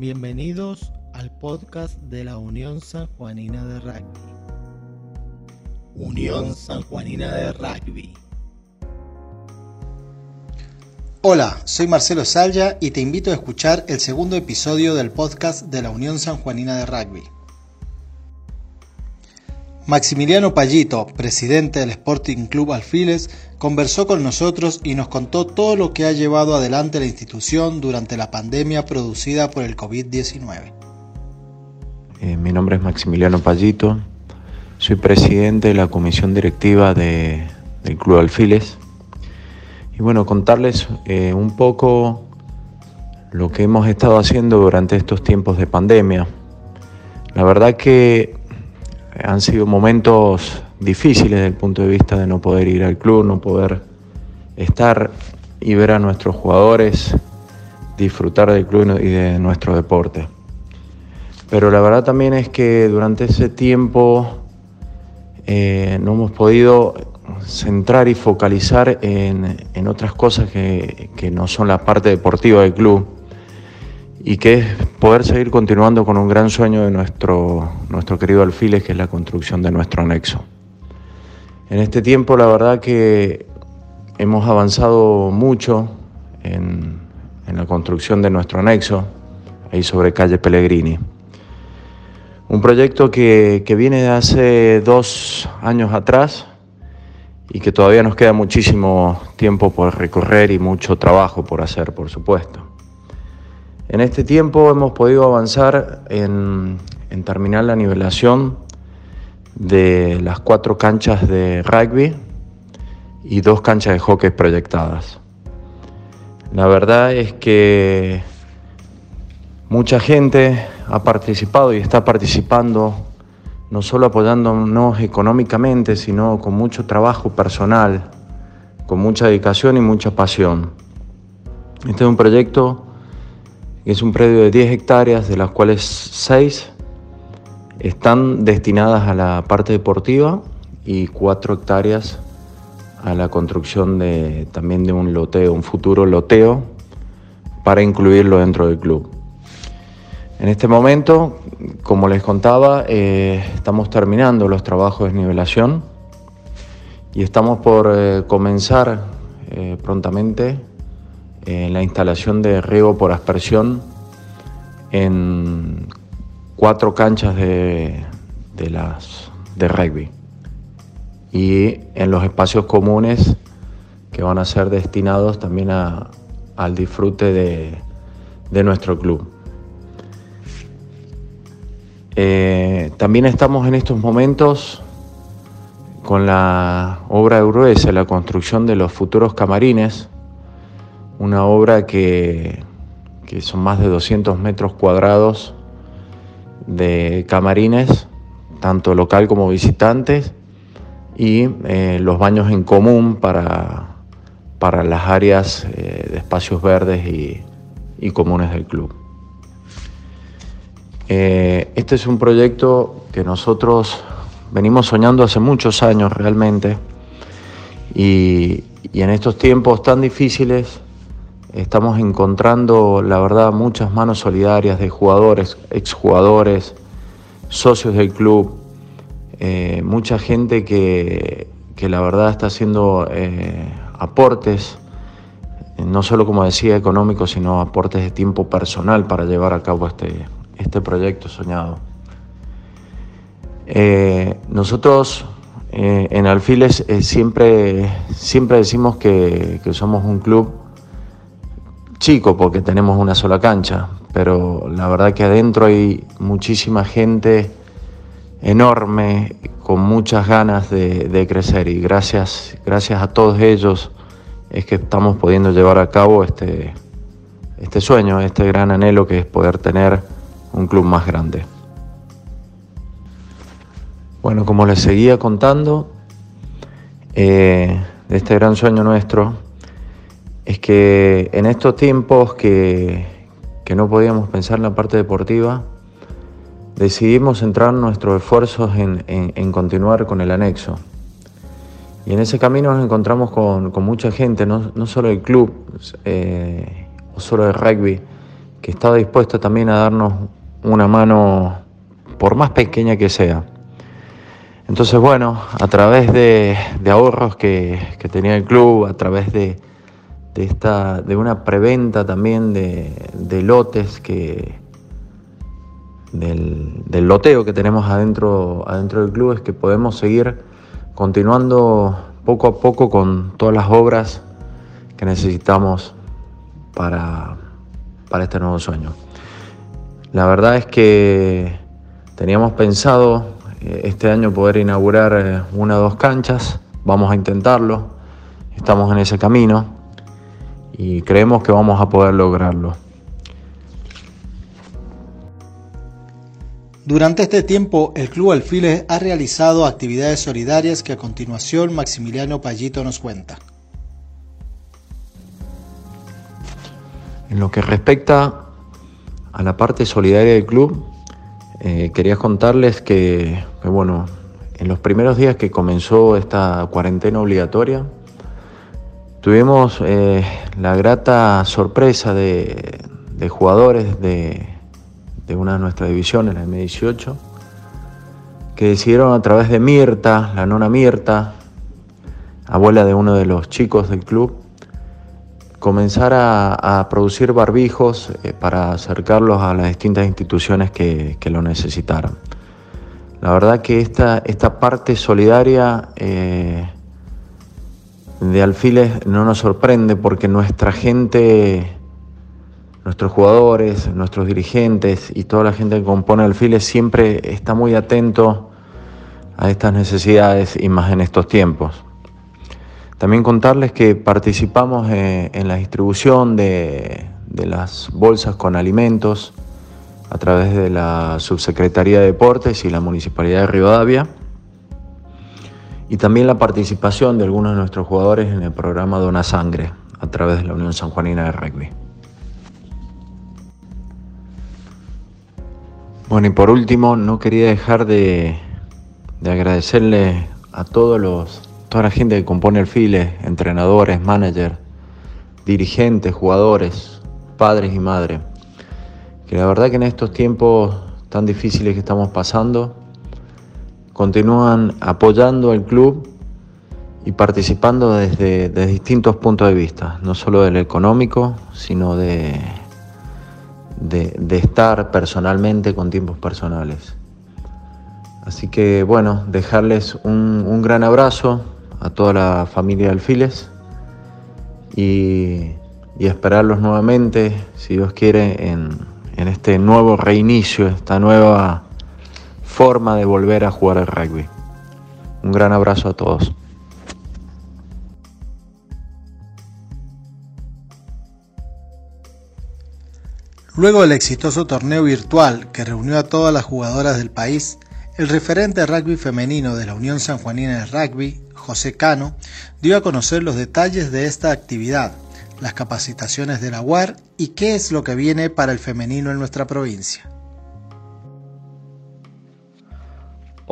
Bienvenidos al podcast de la Unión San Juanina de Rugby. Unión San Juanina de Rugby. Hola, soy Marcelo Salya y te invito a escuchar el segundo episodio del podcast de la Unión San Juanina de Rugby. Maximiliano Pallito, presidente del Sporting Club Alfiles, conversó con nosotros y nos contó todo lo que ha llevado adelante la institución durante la pandemia producida por el COVID-19. Eh, mi nombre es Maximiliano Pallito, soy presidente de la comisión directiva de, del Club Alfiles. Y bueno, contarles eh, un poco lo que hemos estado haciendo durante estos tiempos de pandemia. La verdad que han sido momentos difíciles desde el punto de vista de no poder ir al club, no poder estar y ver a nuestros jugadores disfrutar del club y de nuestro deporte. Pero la verdad también es que durante ese tiempo eh, no hemos podido centrar y focalizar en, otras cosas que, que no son la parte deportiva del club y que es poder seguir continuando con un gran sueño de nuestro, nuestro querido Alfiles, que es la construcción de nuestro anexo. En este tiempo la verdad que hemos avanzado mucho en, la construcción de nuestro anexo, ahí sobre calle Pellegrini. Un proyecto que, que viene de hace dos años atrás y que todavía nos queda muchísimo tiempo por recorrer y mucho trabajo por hacer, por supuesto. En este tiempo hemos podido avanzar en, terminar la nivelación de las cuatro canchas de rugby y dos canchas de hockey proyectadas. La verdad es que mucha gente ha participado y está participando, no solo apoyándonos económicamente, sino con mucho trabajo personal, con mucha dedicación y mucha pasión. Este es un proyecto es un predio de 10 hectáreas, de las cuales 6 están destinadas a la parte deportiva y 4 hectáreas a la construcción de, también de un loteo, un futuro loteo, para incluirlo dentro del club. En este momento, como les contaba, eh, estamos terminando los trabajos de nivelación y estamos por eh, comenzar eh, prontamente en la instalación de riego por aspersión en cuatro canchas de, las, de rugby y en los espacios comunes que van a ser destinados también al disfrute de, nuestro club. Eh, también estamos en estos momentos con la obra de la construcción de los futuros camarines, una obra que, son más de 200 metros cuadrados de camarines, tanto local como visitantes, y eh, los baños en común para, para las áreas eh, de espacios verdes y, comunes del club. Eh, este es un proyecto que nosotros venimos soñando hace muchos años realmente y en estos tiempos tan difíciles Estamos encontrando, la verdad, muchas manos solidarias de jugadores, exjugadores, socios del club, eh, mucha gente que, la verdad está haciendo eh, aportes, no solo como decía económicos, sino aportes de tiempo personal para llevar a cabo este, este proyecto soñado. Eh, nosotros en Alfiles siempre, siempre decimos que, que somos un club chico porque tenemos una sola cancha, pero la verdad que adentro hay muchísima gente enorme, con muchas ganas de, crecer y gracias, gracias a todos ellos es que estamos pudiendo llevar a cabo este, este sueño, este gran anhelo que es poder tener un club más grande. Bueno, como les seguía contando, eh, de este gran sueño nuestro, es que en estos tiempos que, no podíamos pensar en la parte deportiva, decidimos centrar nuestros esfuerzos en, continuar con el anexo. Y en ese camino nos encontramos con, mucha gente, no, solo del club eh, o solo del rugby, que está dispuesto también a darnos una mano, por más pequeña que sea. Entonces, bueno, a través de, ahorros que, tenía el club, a través de, esta, de una preventa también de, lotes que, del, del, loteo que tenemos adentro, adentro del club, es que podemos seguir continuando poco a poco con todas las obras que necesitamos para, para este nuevo sueño. La verdad es que teníamos pensado eh, este año poder inaugurar eh, una o dos canchas, vamos a intentarlo, estamos en ese camino y creemos que vamos a poder lograrlo. Durante este tiempo, el Club Alfiles ha realizado actividades solidarias que a continuación Maximiliano Pallito nos cuenta. En lo que respecta a la parte solidaria del club, eh, quería contarles que, bueno, en los primeros días que comenzó esta cuarentena obligatoria, tuvimos eh, la grata sorpresa de, jugadores de, una de nuestras divisiones, la M18, que decidieron a través de Mirta, la nona Mirta, abuela de uno de los chicos del club, comenzar a, producir barbijos eh, para acercarlos a las distintas instituciones que, lo necesitaran. La verdad que esta, esta parte solidaria eh, de Alfiles no nos sorprende porque nuestra gente, nuestros jugadores, nuestros dirigentes y toda la gente que compone Alfiles siempre está muy atento a estas necesidades y más en estos tiempos. También contarles que participamos eh, en la distribución de, las bolsas con alimentos a través de la Subsecretaría de Deportes y la Municipalidad de Rivadavia. Y también la participación de algunos de nuestros jugadores en el programa Dona Sangre a través de la Unión Sanjuanina de Rugby. Bueno, y por último, no quería dejar de, de agradecerle a todos los toda la gente que compone el FILE, entrenadores, managers, dirigentes, jugadores, padres y madres, que la verdad que en estos tiempos tan difíciles que estamos pasando, continúan apoyando al club y participando desde, distintos puntos de vista, no solo del económico, sino de, de, estar personalmente con tiempos personales. Así que bueno, dejarles un, un gran abrazo, a toda la familia de Alfiles y, esperarlos nuevamente, si Dios quiere, en, en este nuevo reinicio, esta nueva forma de volver a jugar al rugby. Un gran abrazo a todos. Luego del exitoso torneo virtual que reunió a todas las jugadoras del país, el referente de rugby femenino de la Unión Sanjuanina de Rugby, José Cano, dio a conocer los detalles de esta actividad, las capacitaciones de la UAR y qué es lo que viene para el femenino en nuestra provincia.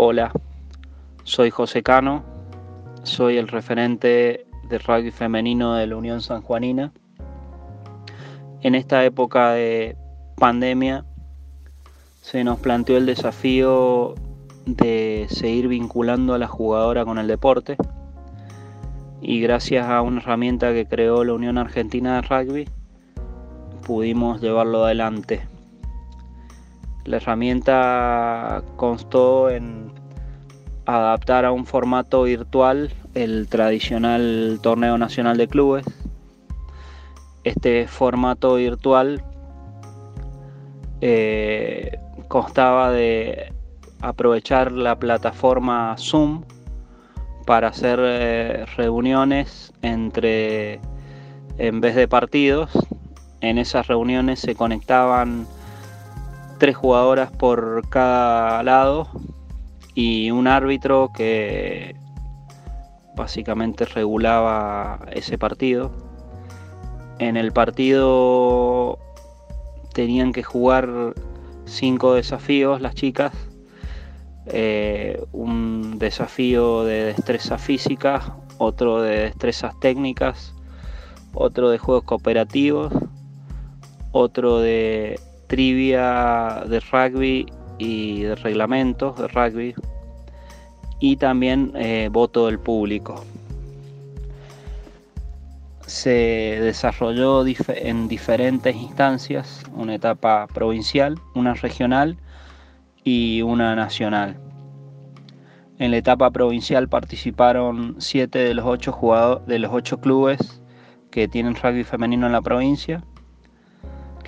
Hola, soy José Cano, soy el referente de rugby femenino de la Unión Sanjuanina. En esta época de pandemia se nos planteó el desafío de seguir vinculando a la jugadora con el deporte y gracias a una herramienta que creó la Unión Argentina de Rugby pudimos llevarlo adelante. La herramienta constó en adaptar a un formato virtual el tradicional torneo nacional de clubes. Este formato virtual eh, constaba de aprovechar la plataforma Zoom para hacer eh, reuniones entre, en vez de partidos, en esas reuniones se conectaban tres jugadoras por cada lado y un árbitro que básicamente regulaba ese partido. En el partido tenían que jugar cinco desafíos las chicas eh, un desafío de destreza física, otro de destrezas técnicas, otro de juegos cooperativos, otro de trivia de rugby y de reglamentos de rugby y también eh, voto del público. Se desarrolló en diferentes instancias, una etapa provincial, una regional y una nacional. En la etapa provincial participaron siete de los ocho de los ocho clubes que tienen rugby femenino en la provincia,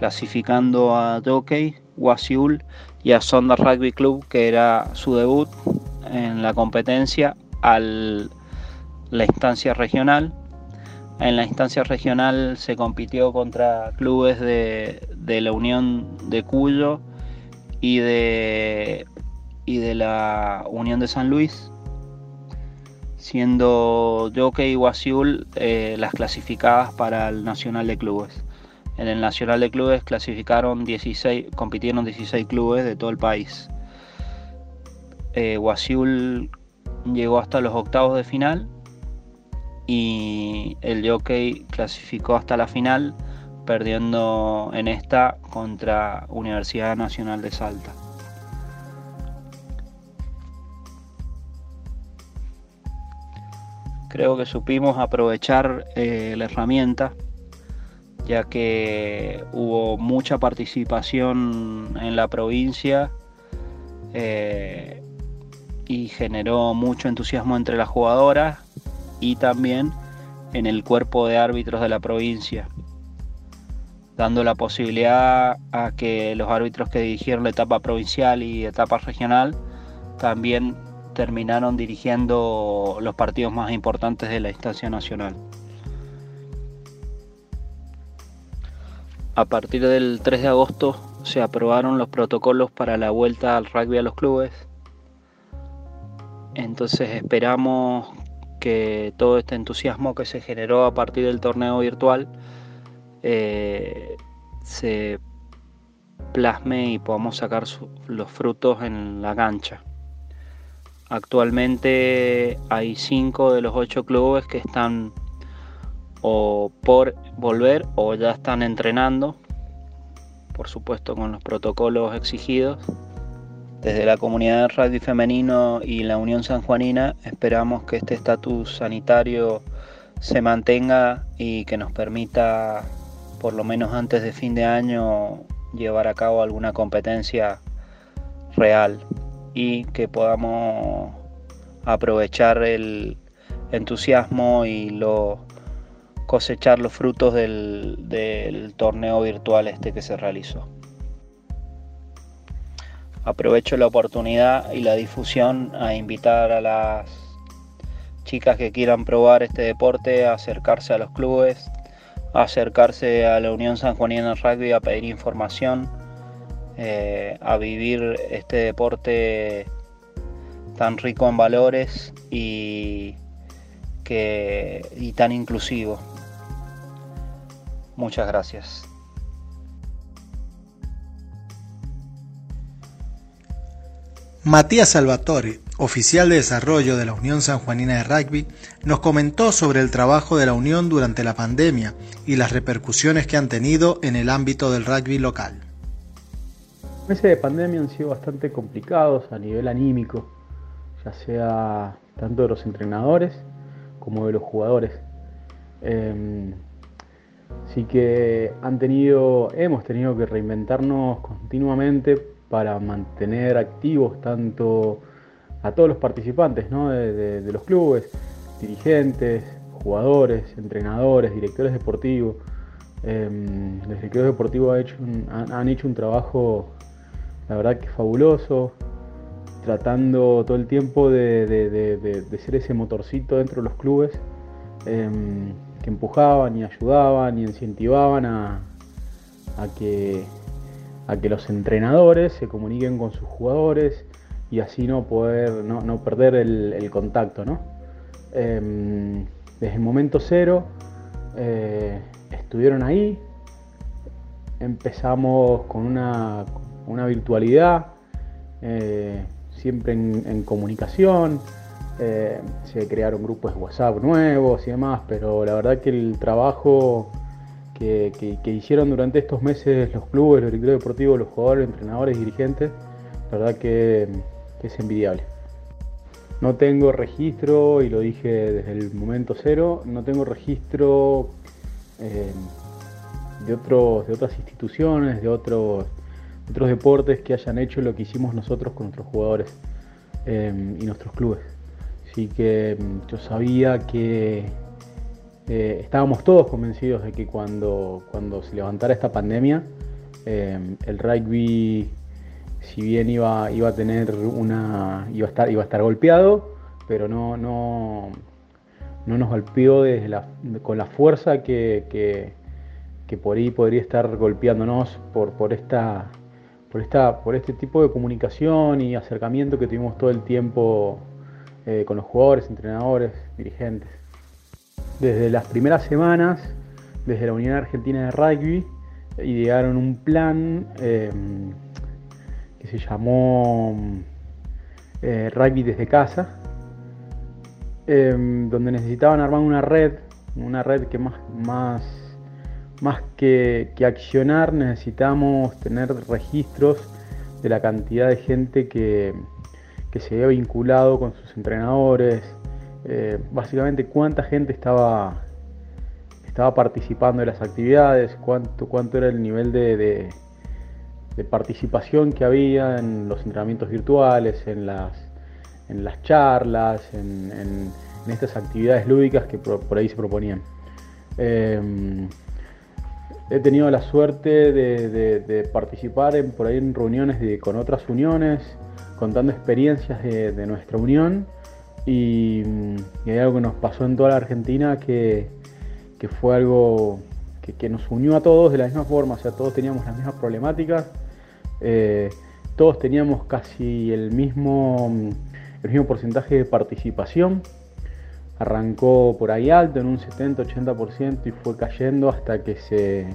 clasificando a Jockey, Wasiul y a Sonda Rugby Club, que era su debut en la competencia, a la instancia regional. En la instancia regional se compitió contra clubes de, la Unión de Cuyo y de, y de la Unión de San Luis, siendo Jockey y Wasiul eh, las clasificadas para el Nacional de Clubes. En el Nacional de Clubes clasificaron 16, compitieron 16 clubes de todo el país. Eh, llegó hasta los octavos de final y el Jockey clasificó hasta la final perdiendo en esta contra Universidad Nacional de Salta. Creo que supimos aprovechar eh, la herramienta ya que hubo mucha participación en la provincia eh, y generó mucho entusiasmo entre las jugadoras y también en el cuerpo de árbitros de la provincia, dando la posibilidad a que los árbitros que dirigieron la etapa provincial y etapa regional también terminaron dirigiendo los partidos más importantes de la instancia nacional. A partir del 3 de agosto se aprobaron los protocolos para la vuelta al rugby a los clubes. Entonces esperamos que todo este entusiasmo que se generó a partir del torneo virtual eh, se plasme y podamos sacar los frutos en la cancha. Actualmente hay cinco de los ocho clubes que están o por volver o ya están entrenando, por supuesto con los protocolos exigidos. Desde la comunidad rugby femenino y la Unión Sanjuanina esperamos que este estatus sanitario se mantenga y que nos permita, por lo menos antes de fin de año, llevar a cabo alguna competencia real y que podamos aprovechar el entusiasmo y lo cosechar los frutos del, torneo virtual este que se realizó. Aprovecho la oportunidad y la difusión a invitar a las chicas que quieran probar este deporte a acercarse a los clubes, a acercarse a la Unión San Juanina Rugby a pedir información, eh, a vivir este deporte tan rico en valores y tan inclusivo. Muchas gracias. Matías Salvatore, oficial de desarrollo de la Unión Sanjuanina de Rugby, nos comentó sobre el trabajo de la Unión durante la pandemia y las repercusiones que han tenido en el ámbito del rugby local. Los meses de pandemia han sido bastante complicados a nivel anímico, ya sea tanto de los entrenadores como de los jugadores. Em, Así que han tenido, hemos tenido que reinventarnos continuamente para mantener activos tanto a todos los participantes de, los clubes, dirigentes, jugadores, entrenadores, directores deportivos. Em, los directores deportivos han, hecho un trabajo, la verdad que fabuloso, tratando todo el tiempo de, ser ese motorcito dentro de los clubes. Em, empujaban y ayudaban y incentivaban a, que, a que los entrenadores se comuniquen con sus jugadores y así no poder no, perder el, contacto ¿no? Em, desde el momento cero eh, estuvieron ahí empezamos con una, virtualidad eh, siempre en comunicación eh, se crearon grupos de WhatsApp nuevos y demás, pero la verdad que el trabajo que, hicieron durante estos meses los clubes, los directores deportivos, los jugadores, entrenadores, dirigentes, la verdad que, es envidiable. No tengo registro, y lo dije desde el momento cero, no tengo registro eh, de, otros, de otras instituciones, de otros, otros deportes que hayan hecho lo que hicimos nosotros con nuestros jugadores eh, y nuestros clubes. Así que mm, yo sabía que eh, estábamos todos convencidos de que cuando, cuando se levantara esta pandemia, eh, el rugby, si bien iba, iba a tener una. iba a estar, iba a estar golpeado, pero no, no, no nos golpeó con la fuerza que, que, por ahí podría estar golpeándonos por, por esta. Por, esta, por este tipo de comunicación y acercamiento que tuvimos todo el tiempo eh, con los jugadores, entrenadores, dirigentes. Desde las primeras semanas, desde la Unión Argentina de Rugby, idearon un plan eh, que se llamó eh, Rugby desde casa, donde necesitaban armar una red, una red que más que, que accionar necesitamos tener registros de la cantidad de gente que, que se había vinculado con sus entrenadores, eh, básicamente cuánta gente estaba, estaba participando de las actividades, cuánto, cuánto era el nivel de, participación que había en los entrenamientos virtuales, en las, en las charlas, en, estas actividades lúdicas que por, ahí se proponían. Em, he tenido la suerte de, participar en, por ahí en reuniones con otras uniones, contando experiencias de, nuestra unión y, hay algo que nos pasó en toda la Argentina que, fue algo que, nos unió a todos de la misma forma, o sea, todos teníamos las mismas problemáticas, eh, todos teníamos casi el mismo, el mismo porcentaje de participación, arrancó por ahí alto en un 70-80% y fue cayendo hasta que se,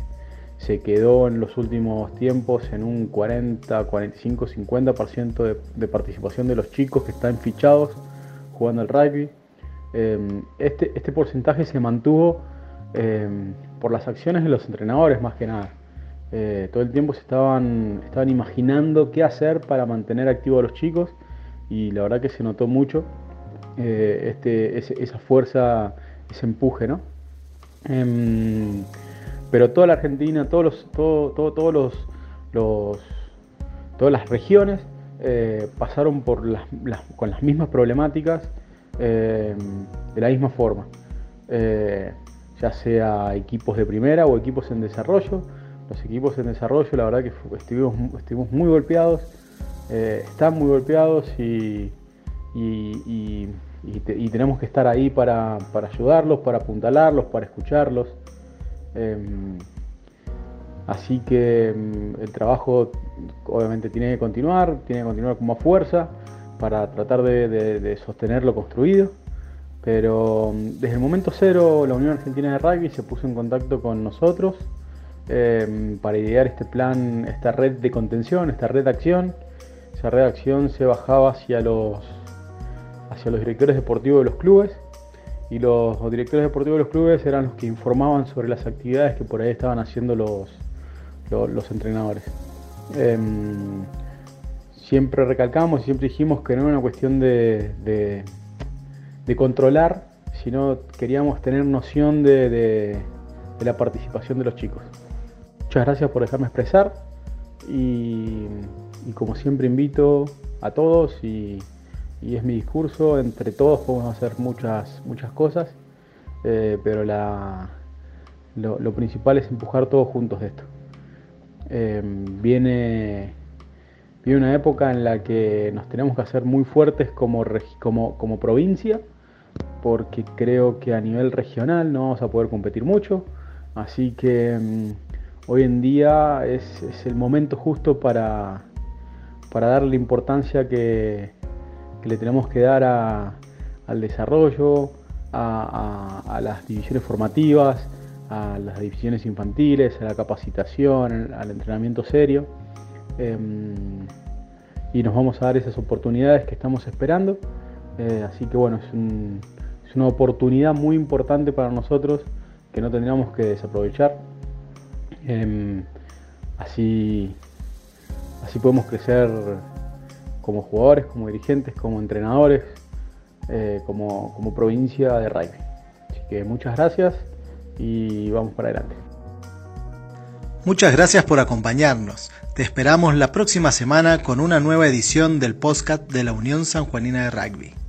se quedó en los últimos tiempos en un 40, 45, 50% de, participación de los chicos que están fichados jugando al rugby. Em, este, este, porcentaje se mantuvo em, por las acciones de los entrenadores más que nada. Eh, todo el tiempo se estaban, estaban imaginando qué hacer para mantener activos a los chicos y la verdad que se notó mucho eh, este, esa fuerza, ese empuje, ¿no? Pero toda la Argentina, todos los, todos los, todas las regiones eh, pasaron por con las mismas problemáticas eh, de la misma forma, eh, ya sea equipos de primera o equipos en desarrollo. Los equipos en desarrollo, la verdad que estuvimos, estuvimos muy golpeados, están muy golpeados y, y, tenemos que estar ahí para, para ayudarlos, para apuntalarlos, para escucharlos. Em, así que em, el trabajo obviamente tiene que continuar, tiene que continuar con más fuerza para tratar de, sostener lo construido. Pero em, desde el momento cero la Unión Argentina de Rugby se puso en contacto con nosotros para idear este plan, esta red de contención, esta red de acción. Esa red de acción se bajaba hacia los directores deportivos de los clubes y los directores deportivos de los clubes eran los que informaban sobre las actividades que por ahí estaban haciendo los, los, entrenadores. Em, siempre recalcamos y siempre dijimos que no era una cuestión de, de, controlar, sino queríamos tener noción de, de, la participación de los chicos. Muchas gracias por dejarme expresar y, y como siempre invito a todos y y es mi discurso, entre todos podemos hacer muchas, muchas cosas, eh, pero la, lo, principal es empujar todos juntos esto. Em, viene, viene una época en la que nos tenemos que hacer muy fuertes como, como, como provincia, porque creo que a nivel regional no vamos a poder competir mucho, así que em, hoy en día es, es, el momento justo para, para darle importancia que, le tenemos que dar al desarrollo, a, las divisiones formativas, a las divisiones infantiles, a la capacitación, al entrenamiento serio. Em, y nos vamos a dar esas oportunidades que estamos esperando. Eh, así que bueno, es, una oportunidad muy importante para nosotros que no tendríamos que desaprovechar. Em, así, así podemos crecer como jugadores, como dirigentes, como entrenadores, eh, como, como provincia de rugby. Así que muchas gracias y vamos para adelante. Muchas gracias por acompañarnos. Te esperamos la próxima semana con una nueva edición del podcast de la Unión Sanjuanina de Rugby.